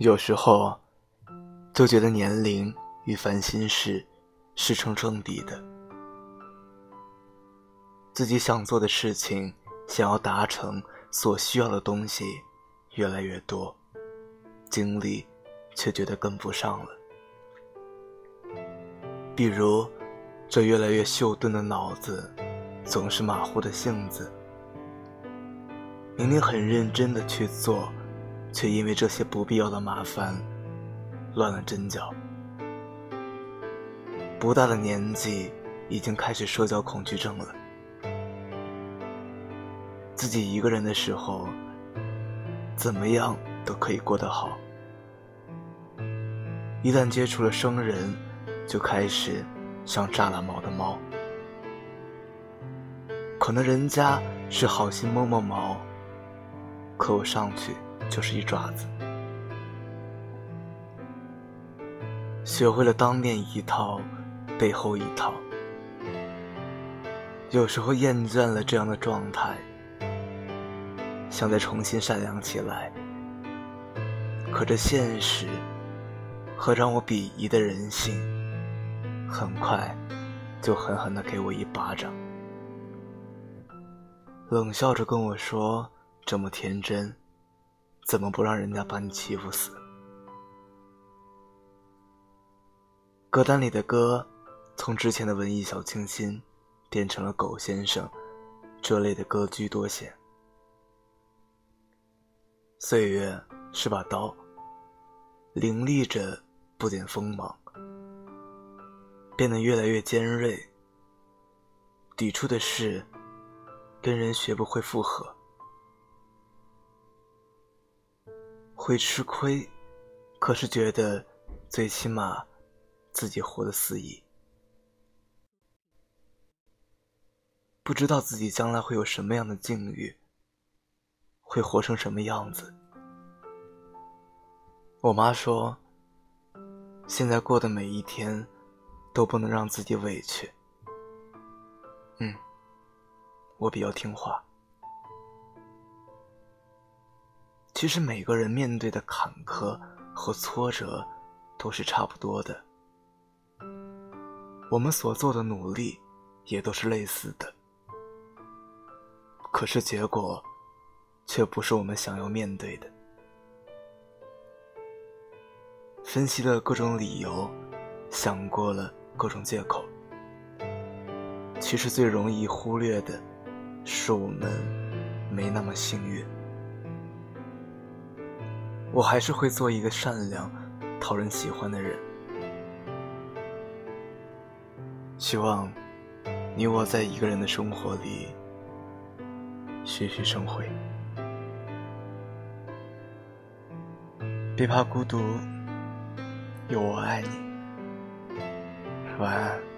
有时候就觉得年龄与烦心事是成正比的，自己想做的事情、想要达成所需要的东西越来越多，精力却觉得跟不上了。比如，这越来越锈钝的脑子，总是马虎的性子，明明很认真的去做。却因为这些不必要的麻烦，乱了阵脚。不大的年纪，已经开始社交恐惧症了。自己一个人的时候，怎么样都可以过得好。一旦接触了生人，就开始像炸了毛的猫。可能人家是好心摸摸毛，可我上去。就是一爪子，学会了当面一套，背后一套。有时候厌倦了这样的状态，想再重新善良起来，可这现实和让我鄙夷的人性，很快就狠狠的给我一巴掌，冷笑着跟我说：“这么天真。”怎么不让人家把你欺负死？歌单里的歌，从之前的文艺小清新，变成了狗先生这类的歌居多些。岁月是把刀，凌厉着不减锋芒，变得越来越尖锐。抵触的是，跟人学不会复合。会吃亏，可是觉得最起码自己活得肆意。不知道自己将来会有什么样的境遇，会活成什么样子。我妈说，现在过的每一天都不能让自己委屈。嗯，我比较听话。其实每个人面对的坎坷和挫折都是差不多的，我们所做的努力也都是类似的，可是结果却不是我们想要面对的。分析了各种理由，想过了各种借口，其实最容易忽略的是我们没那么幸运。我还是会做一个善良、讨人喜欢的人。希望你我在一个人的生活里栩栩生辉。别怕孤独，有我爱你。晚安。